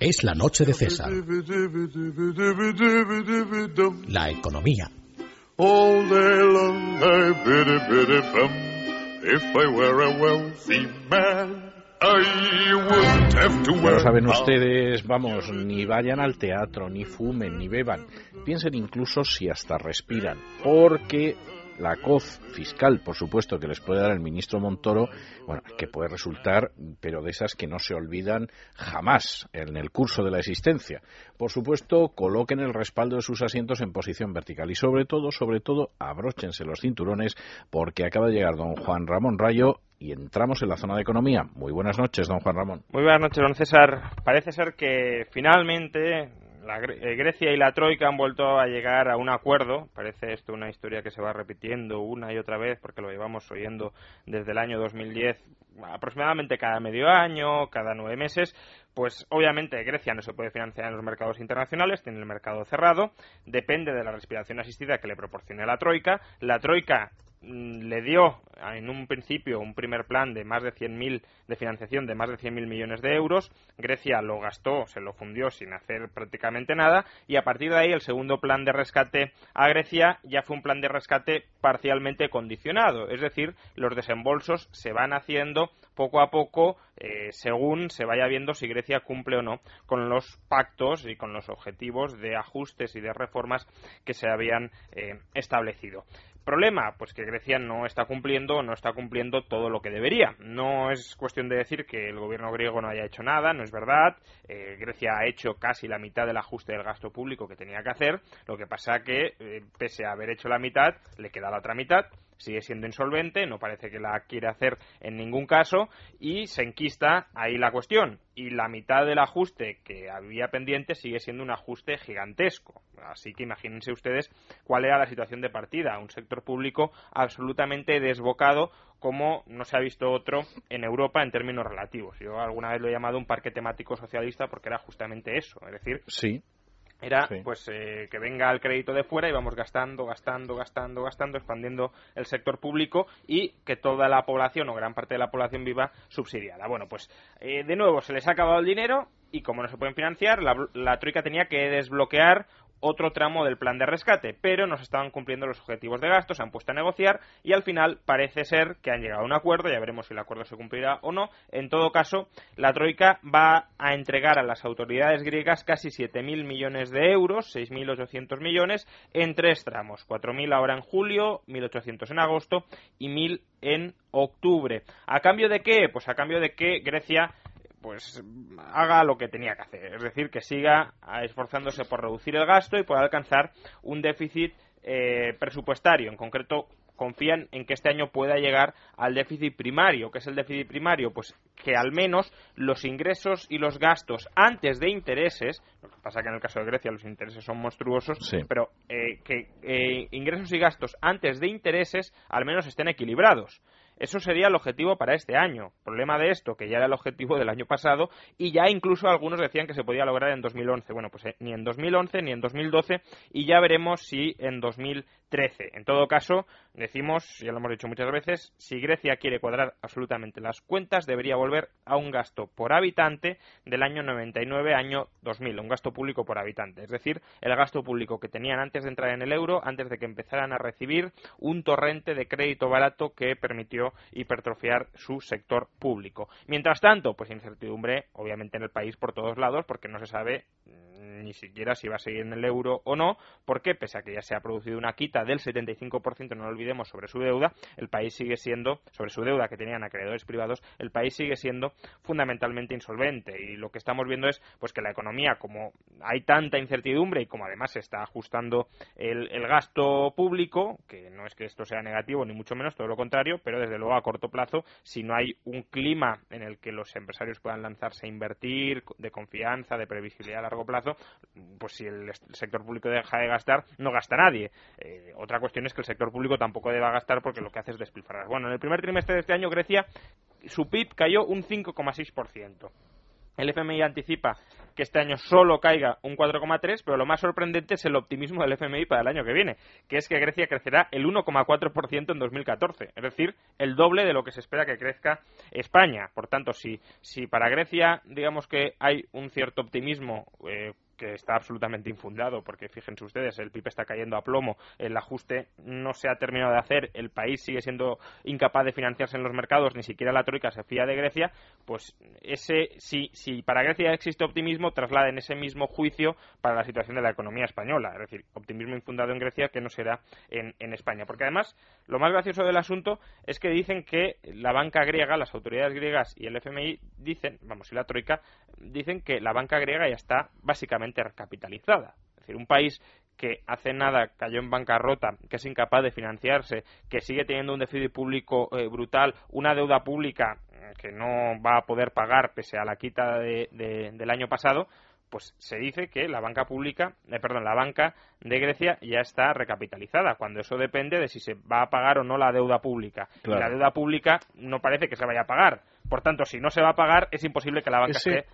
Es la noche de César. La economía. All day long I biddy biddy bum. If I were a wealthy man, I wouldn't have to No saben ustedes, vamos, ni vayan al teatro, ni fumen, ni beban. Piensen incluso si hasta respiran, porque la coz fiscal, por supuesto, que les puede dar el ministro Montoro, bueno, que puede resultar, pero de esas que no se olvidan jamás en el curso de la existencia. Por supuesto, coloquen el respaldo de sus asientos en posición vertical y sobre todo, sobre todo, abróchense los cinturones porque acaba de llegar don Juan Ramón Rayo y entramos en la zona de economía. Muy buenas noches, don Juan Ramón. Muy buenas noches, don César. Parece ser que finalmente la eh, Grecia y la Troika han vuelto a llegar a un acuerdo. Parece esto una historia que se va repitiendo una y otra vez porque lo llevamos oyendo desde el año 2010 aproximadamente cada medio año, cada nueve meses. Pues obviamente Grecia no se puede financiar en los mercados internacionales, tiene el mercado cerrado, depende de la respiración asistida que le proporcione la Troika. La Troika le dio en un principio un primer plan de más de 100.000 de financiación de más de 100.000 millones de euros. Grecia lo gastó, se lo fundió sin hacer prácticamente nada y a partir de ahí el segundo plan de rescate a Grecia ya fue un plan de rescate parcialmente condicionado, es decir, los desembolsos se van haciendo poco a poco eh, según se vaya viendo si Grecia cumple o no con los pactos y con los objetivos de ajustes y de reformas que se habían eh, establecido. Problema, pues que Grecia no está cumpliendo, no está cumpliendo todo lo que debería. No es cuestión de decir que el gobierno griego no haya hecho nada, no es verdad. Eh, Grecia ha hecho casi la mitad del ajuste del gasto público que tenía que hacer. Lo que pasa que, eh, pese a haber hecho la mitad, le queda la otra mitad sigue siendo insolvente, no parece que la quiera hacer en ningún caso y se enquista ahí la cuestión. Y la mitad del ajuste que había pendiente sigue siendo un ajuste gigantesco. Así que imagínense ustedes cuál era la situación de partida. Un sector público absolutamente desbocado como no se ha visto otro en Europa en términos relativos. Yo alguna vez lo he llamado un parque temático socialista porque era justamente eso. Es decir, Sí, era Sí. pues eh, que venga el crédito de fuera y vamos gastando, gastando, gastando, gastando, expandiendo el sector público y que toda la población o gran parte de la población viva subsidiada. Bueno, pues eh, de nuevo se les ha acabado el dinero y como no se pueden financiar, la, la troika tenía que desbloquear otro tramo del plan de rescate, pero no se estaban cumpliendo los objetivos de gasto, se han puesto a negociar y al final parece ser que han llegado a un acuerdo, ya veremos si el acuerdo se cumplirá o no. En todo caso, la Troika va a entregar a las autoridades griegas casi 7.000 millones de euros, 6.800 millones, en tres tramos, 4.000 ahora en julio, 1.800 en agosto y 1.000 en octubre. ¿A cambio de qué? Pues a cambio de que Grecia pues haga lo que tenía que hacer, es decir, que siga esforzándose por reducir el gasto y por alcanzar un déficit eh, presupuestario. En concreto, confían en que este año pueda llegar al déficit primario. ¿Qué es el déficit primario? Pues que al menos los ingresos y los gastos antes de intereses, lo que pasa que en el caso de Grecia los intereses son monstruosos, Sí. pero eh, que eh, ingresos y gastos antes de intereses al menos estén equilibrados. Eso sería el objetivo para este año. Problema de esto, que ya era el objetivo del año pasado y ya incluso algunos decían que se podía lograr en 2011. Bueno, pues eh, ni en 2011 ni en 2012 y ya veremos si en 2013. En todo caso, decimos, ya lo hemos dicho muchas veces, si Grecia quiere cuadrar absolutamente las cuentas, debería volver a un gasto por habitante del año 99 año 2000, un gasto público por habitante. Es decir, el gasto público que tenían antes de entrar en el euro, antes de que empezaran a recibir un torrente de crédito barato que permitió hipertrofiar su sector público. Mientras tanto, pues incertidumbre, obviamente, en el país por todos lados, porque no se sabe mm, ni siquiera si va a seguir en el euro o no, porque pese a que ya se ha producido una quita del 75%, no lo olvidemos, sobre su deuda, el país sigue siendo, sobre su deuda que tenían acreedores privados, el país sigue siendo fundamentalmente insolvente. Y lo que estamos viendo es pues que la economía, como hay tanta incertidumbre y como además se está ajustando el, el gasto público, que no es que esto sea negativo ni mucho menos, todo lo contrario, pero desde luego a corto plazo, si no hay un clima en el que los empresarios puedan lanzarse a invertir de confianza, de previsibilidad a largo plazo, pues si el, sector público deja de gastar, no gasta nadie. Eh, otra cuestión es que el sector público tampoco deba gastar porque lo que hace es despilfarrar. Bueno, en el primer trimestre de este año Grecia su PIB cayó un 5,6%. El FMI anticipa que este año solo caiga un 4,3, pero lo más sorprendente es el optimismo del FMI para el año que viene, que es que Grecia crecerá el 1,4% en 2014, es decir, el doble de lo que se espera que crezca España. Por tanto, si, si para Grecia, digamos que hay un cierto optimismo eh, que está absolutamente infundado, porque fíjense ustedes, el PIB está cayendo a plomo, el ajuste no se ha terminado de hacer, el país sigue siendo incapaz de financiarse en los mercados, ni siquiera la Troika se fía de Grecia, pues ese si, si para Grecia existe optimismo, trasladen ese mismo juicio para la situación de la economía española, es decir, optimismo infundado en Grecia que no será en, en España. Porque además, lo más gracioso del asunto es que dicen que la banca griega, las autoridades griegas y el FMI dicen, vamos, y la Troika, dicen que la banca griega ya está básicamente recapitalizada. Es decir, un país que hace nada cayó en bancarrota, que es incapaz de financiarse, que sigue teniendo un déficit público eh, brutal, una deuda pública eh, que no va a poder pagar pese a la quita del año pasado, pues se dice que la banca pública, eh, perdón, la banca de Grecia ya está recapitalizada, cuando eso depende de si se va a pagar o no la deuda pública. Y la deuda pública no parece que se vaya a pagar. Por tanto, si no se va a pagar, es imposible que la banca esté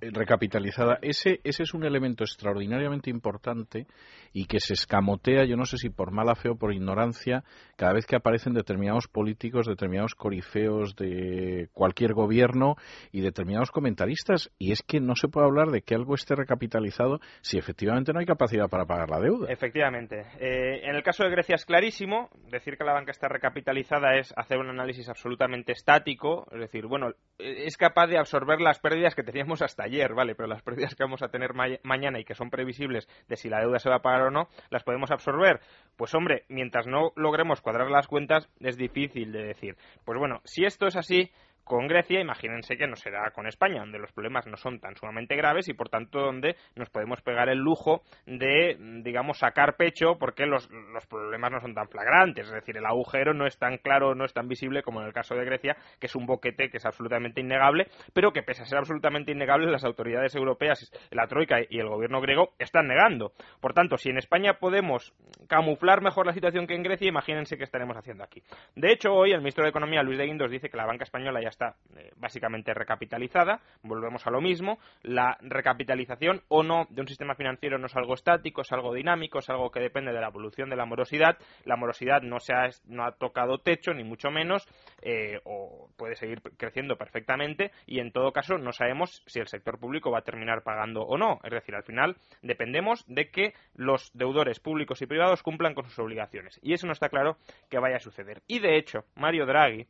recapitalizada. Ese, ese es un elemento extraordinariamente importante y que se escamotea, yo no sé si por mala fe o por ignorancia, cada vez que aparecen determinados políticos, determinados corifeos de cualquier gobierno y determinados comentaristas. Y es que no se puede hablar de que algo esté recapitalizado si efectivamente no hay capacidad para pagar la deuda. Efectivamente. Eh, en el caso de Grecia es clarísimo. Decir que la banca está recapitalizada es hacer un análisis absolutamente estático. Es decir, bueno, es capaz de absorber las pérdidas que teníamos hasta ayer, ¿vale? Pero las pérdidas que vamos a tener mañana y que son previsibles de si la deuda se va a pagar o no, las podemos absorber. Pues hombre, mientras no logremos cuadrar las cuentas, es difícil de decir. Pues bueno, si esto es así, con Grecia, imagínense que no será con España, donde los problemas no son tan sumamente graves y por tanto donde nos podemos pegar el lujo de, digamos, sacar pecho porque los, los problemas no son tan flagrantes, es decir, el agujero no es tan claro, no es tan visible como en el caso de Grecia, que es un boquete que es absolutamente innegable, pero que pese a ser absolutamente innegable, las autoridades europeas, la Troika y el gobierno griego están negando. Por tanto, si en España podemos camuflar mejor la situación que en Grecia, imagínense qué estaremos haciendo aquí. De hecho, hoy el ministro de Economía, Luis de Guindos, dice que la banca española ya está eh, básicamente recapitalizada. Volvemos a lo mismo. La recapitalización o no de un sistema financiero no es algo estático, es algo dinámico, es algo que depende de la evolución de la morosidad. La morosidad no, se ha, no ha tocado techo, ni mucho menos, eh, o puede seguir creciendo perfectamente. Y en todo caso, no sabemos si el sector público va a terminar pagando o no. Es decir, al final dependemos de que los deudores públicos y privados cumplan con sus obligaciones. Y eso no está claro que vaya a suceder. Y de hecho, Mario Draghi,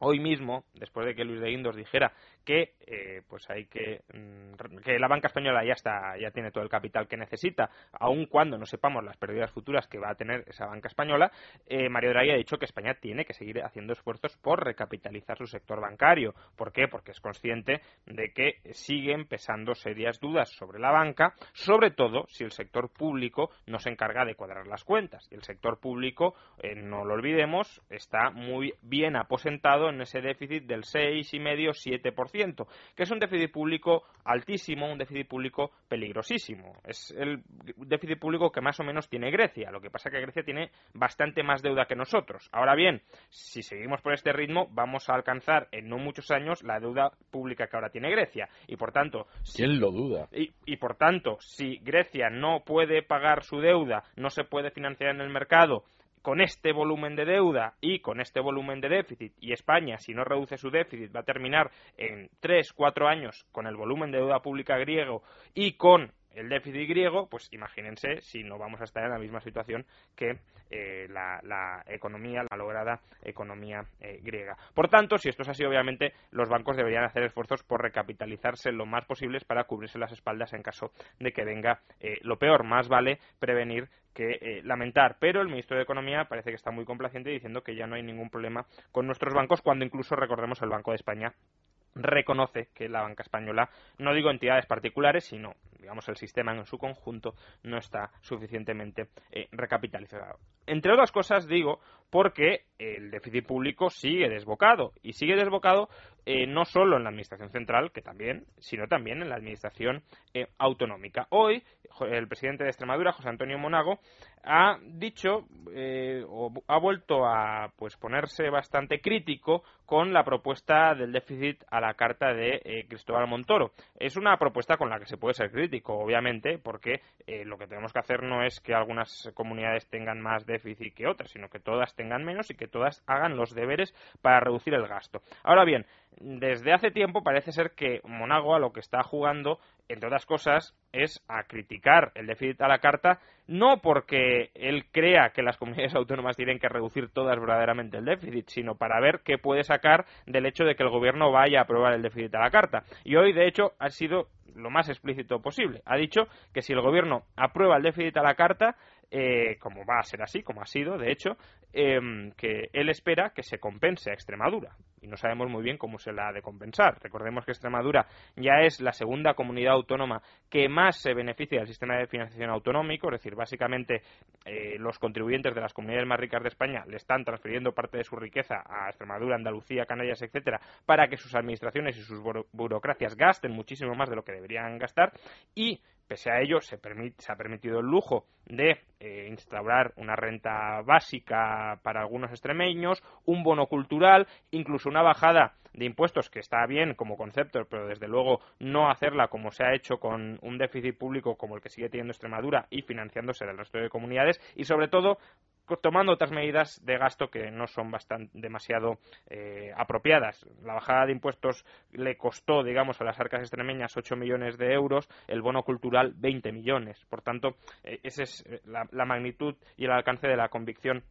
hoy mismo, después de que Luis de Guindos dijera que eh, pues hay que mm, que la banca española ya está ya tiene todo el capital que necesita aun cuando no sepamos las pérdidas futuras que va a tener esa banca española eh, Mario Draghi ha dicho que España tiene que seguir haciendo esfuerzos por recapitalizar su sector bancario ¿por qué? porque es consciente de que siguen pesando serias dudas sobre la banca sobre todo si el sector público no se encarga de cuadrar las cuentas el sector público eh, no lo olvidemos está muy bien aposentado en ese déficit del 6,5-7% que es un déficit público altísimo, un déficit público peligrosísimo. Es el déficit público que más o menos tiene Grecia. Lo que pasa es que Grecia tiene bastante más deuda que nosotros. Ahora bien, si seguimos por este ritmo, vamos a alcanzar en no muchos años la deuda pública que ahora tiene Grecia. Y por tanto. ¿Quién lo duda? Y, y por tanto, si Grecia no puede pagar su deuda, no se puede financiar en el mercado, con este volumen de deuda y con este volumen de déficit, y España, si no reduce su déficit, va a terminar en tres, cuatro años con el volumen de deuda pública griego y con el déficit griego, pues imagínense si no vamos a estar en la misma situación que eh, la, economía, la lograda economía eh, griega. Por tanto, si esto es así, obviamente los bancos deberían hacer esfuerzos por recapitalizarse lo más posibles para cubrirse las espaldas en caso de que venga eh, lo peor. Más vale prevenir que lamentar. Pero el ministro de Economía parece que está muy complaciente diciendo que ya no hay ningún problema con nuestros bancos, cuando incluso recordemos el Banco de España reconoce que la banca española, no digo entidades particulares, sino digamos el sistema en su conjunto no está suficientemente eh, recapitalizado. Entre otras cosas digo porque el déficit público sigue desbocado y sigue desbocado eh, no solo en la Administración central, que también, sino también en la Administración eh, autonómica. Hoy, el presidente de Extremadura, José Antonio Monago, ha dicho eh, o ha vuelto a pues ponerse bastante crítico con la propuesta del déficit a la carta de Cristóbal Montoro. Es una propuesta con la que se puede ser crítico, obviamente, porque lo que tenemos que hacer no es que algunas comunidades tengan más déficit que otras, sino que todas tengan menos y que todas hagan los deberes para reducir el gasto. Ahora bien, desde hace tiempo parece ser que Monago a lo que está jugando, entre otras cosas, es a criticar el déficit a la carta, no porque él crea que las comunidades autónomas tienen que reducir todas verdaderamente el déficit, sino para ver qué puede sacar del hecho de que el gobierno vaya a aprobar el déficit a la carta. Y hoy, de hecho, ha sido lo más explícito posible. Ha dicho que si el gobierno aprueba el déficit a la carta, eh, como va a ser así, como ha sido, de hecho, em, que él espera que se compense a Extremadura. Y no sabemos muy bien cómo se la ha de compensar. Recordemos que Extremadura ya es la segunda comunidad autónoma que más se beneficia del sistema de financiación autonómico, es decir, básicamente eh, los contribuyentes de las comunidades más ricas de España le están transfiriendo parte de su riqueza a Extremadura, Andalucía, Canarias, etcétera, para que sus administraciones y sus burocracias gasten muchísimo más de lo que deberían gastar y Pese a ello, se, ha permitido el lujo de eh, instaurar una renta básica para algunos extremeños, un bono cultural, incluso una bajada de impuestos que está bien como concepto, pero desde luego no hacerla como se ha hecho con un déficit público como el que sigue teniendo Extremadura y financiándose del resto de comunidades y sobre todo tomando otras medidas de gasto que no son bastante, demasiado eh, apropiadas. La bajada de impuestos le costó, digamos, a las arcas extremeñas 8 millones de euros, el bono cultural 20 millones. Por tanto, eh, esa es eh, la, magnitud y el alcance de la convicción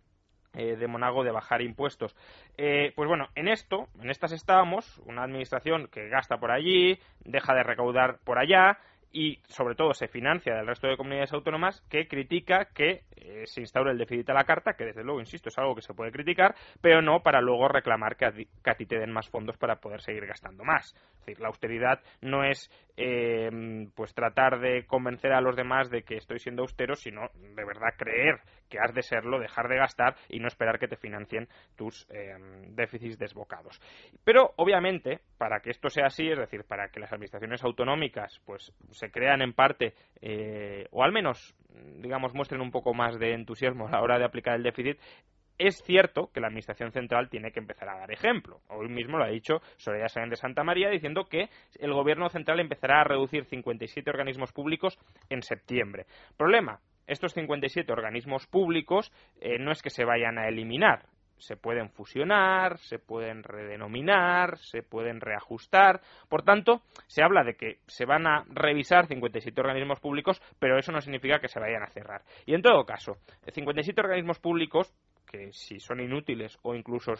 de Monago de bajar impuestos. pues bueno, en esto, en estas estábamos, una administración que gasta por allí, deja de recaudar por allá y sobre todo se financia del resto de comunidades autónomas que critica que eh, se instaure el déficit a la carta, que desde luego, insisto, es algo que se puede criticar, pero no para luego reclamar que a, ti te den más fondos para poder seguir gastando más. Es decir, la austeridad no es eh, pues tratar de convencer a los demás de que estoy siendo austero, sino de verdad creer que has de serlo, dejar de gastar y no esperar que te financien tus eh, déficits desbocados. Pero obviamente, para que esto sea así, es decir, para que las administraciones autonómicas pues se crean en parte eh, o al menos digamos muestren un poco más de entusiasmo a la hora de aplicar el déficit es cierto que la Administración Central tiene que empezar a dar ejemplo. Hoy mismo lo ha dicho Soraya Sáenz de Santa María diciendo que el Gobierno Central empezará a reducir 57 organismos públicos en septiembre. Problema, estos 57 organismos públicos eh, no es que se vayan a eliminar, se pueden fusionar, se pueden redenominar, se pueden reajustar. Por tanto, se habla de que se van a revisar 57 organismos públicos, pero eso no significa que se vayan a cerrar. Y en todo caso, 57 organismos públicos que si son inútiles o incluso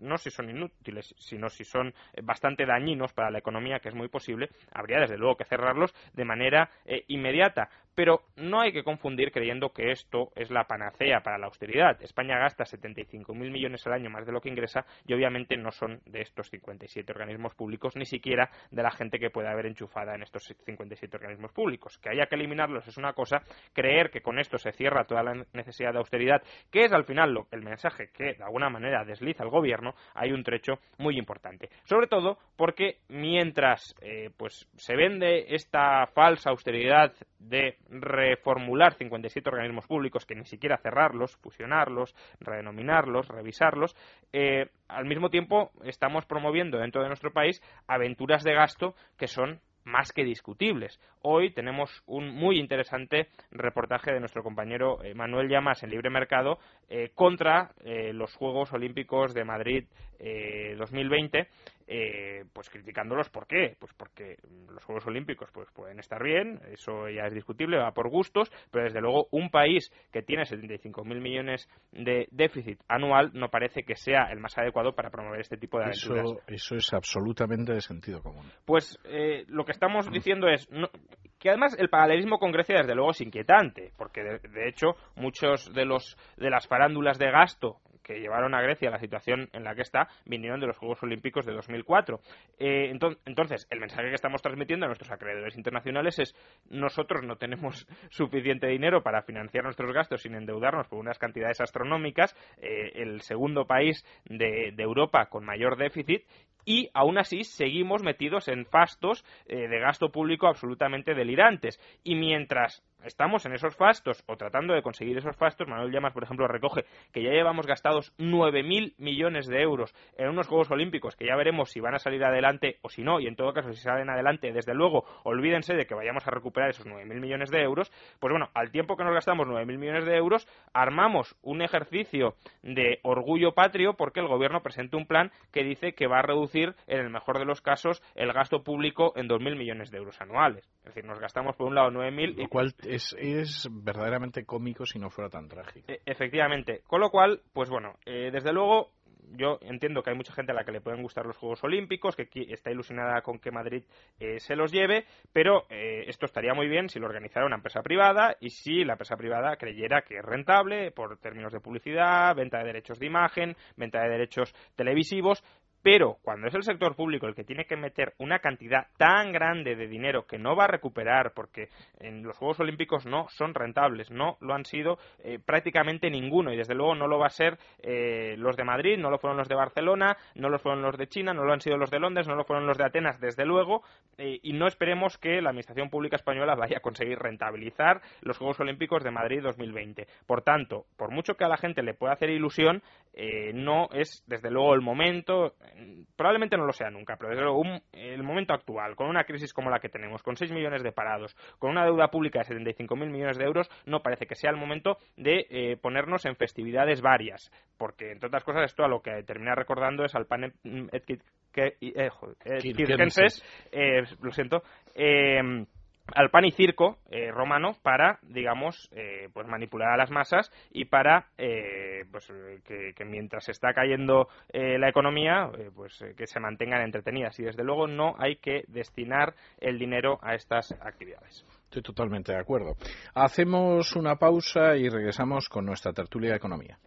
no si son inútiles, sino si son eh, bastante dañinos para la economía, que es muy posible, habría desde luego que cerrarlos de manera eh, inmediata. Pero no hay que confundir creyendo que esto es la panacea para la austeridad. España gasta 75.000 millones al año más de lo que ingresa y obviamente no son de estos 57 organismos públicos, ni siquiera de la gente que puede haber enchufada en estos 57 organismos públicos. Que haya que eliminarlos es una cosa, creer que con esto se cierra toda la necesidad de austeridad, que es al final lo, el mensaje que de alguna manera desliza el gobierno, hay un trecho muy importante. Sobre todo porque mientras eh, pues se vende esta falsa austeridad de reformular 57 organismos públicos, que ni siquiera cerrarlos, fusionarlos, redenominarlos, revisarlos, eh, al mismo tiempo estamos promoviendo dentro de nuestro país aventuras de gasto que son más que discutibles. Hoy tenemos un muy interesante reportaje de nuestro compañero eh, Manuel Llamas en Libre Mercado eh, contra los Juegos Olímpicos de Madrid 2020 eh, pues criticándolos. ¿Por qué? Pues porque los Juegos Olímpicos pues pueden estar bien, eso ya es discutible, va por gustos, pero desde luego un país que tiene 75.000 millones de déficit anual no parece que sea el más adecuado para promover este tipo de aventuras. Eso, eso es absolutamente de sentido común. Pues eh, lo que estamos diciendo es que además el paralelismo con Grecia desde luego es inquietante, porque de, de hecho muchos de los de las farándulas de gasto que llevaron a Grecia a la situación en la que está vinieron de los Juegos Olímpicos de 2004. Eh, entonces, el mensaje que estamos transmitiendo a nuestros acreedores internacionales es nosotros no tenemos suficiente dinero para financiar nuestros gastos sin endeudarnos por unas cantidades astronómicas, eh, el segundo país de, Europa con mayor déficit y aún así seguimos metidos en fastos eh, de gasto público absolutamente delirantes. Y mientras estamos en esos fastos o tratando de conseguir esos fastos, Manuel Llamas, por ejemplo, recoge que ya llevamos gastados 9.000 millones de euros en unos Juegos Olímpicos, que ya veremos si van a salir adelante o si no, y en todo caso, si salen adelante, desde luego, olvídense de que vayamos a recuperar esos 9.000 millones de euros. Pues bueno, al tiempo que nos gastamos 9.000 millones de euros, armamos un ejercicio de orgullo patrio porque el gobierno presenta un plan que dice que va a reducir, en el mejor de los casos, el gasto público en 2.000 millones de euros anuales. Es decir, nos gastamos por un lado 9.000 y... Cual es, es verdaderamente cómico si no fuera tan trágico. E, efectivamente. Con lo cual, pues bueno, eh, desde luego yo entiendo que hay mucha gente a la que le pueden gustar los Juegos Olímpicos, que está ilusionada con que Madrid eh, se los lleve, pero eh, esto estaría muy bien si lo organizara una empresa privada y si la empresa privada creyera que es rentable por términos de publicidad, venta de derechos de imagen, venta de derechos televisivos, pero cuando es el sector público el que tiene que meter una cantidad tan grande de dinero que no va a recuperar, porque en los Juegos Olímpicos no son rentables, no lo han sido eh, prácticamente ninguno, y desde luego no lo va a ser eh, los de Madrid, no lo fueron los de Barcelona, no lo fueron los de China, no lo han sido los de Londres, no lo fueron los de Atenas, desde luego, eh, y no esperemos que la Administración Pública Española vaya a conseguir rentabilizar los Juegos Olímpicos de Madrid 2020. Por tanto, por mucho que a la gente le pueda hacer ilusión, no es desde luego el momento probablemente no lo sea nunca, pero desde luego el momento actual, con una crisis como la que tenemos, con 6 millones de parados, con una deuda pública de 75.000 millones de euros, no parece que sea el momento de eh, ponernos en festividades varias, porque entre otras cosas esto a lo que termina recordando es al panel que, eh, eh, lo siento, eh, al pan y circo eh, romano para, digamos, eh, pues manipular a las masas y para eh, pues, que, que, mientras está cayendo la economía, pues que se mantengan entretenidas. Y desde luego no hay que destinar el dinero a estas actividades. Estoy totalmente de acuerdo. Hacemos una pausa y regresamos con nuestra tertulia de economía.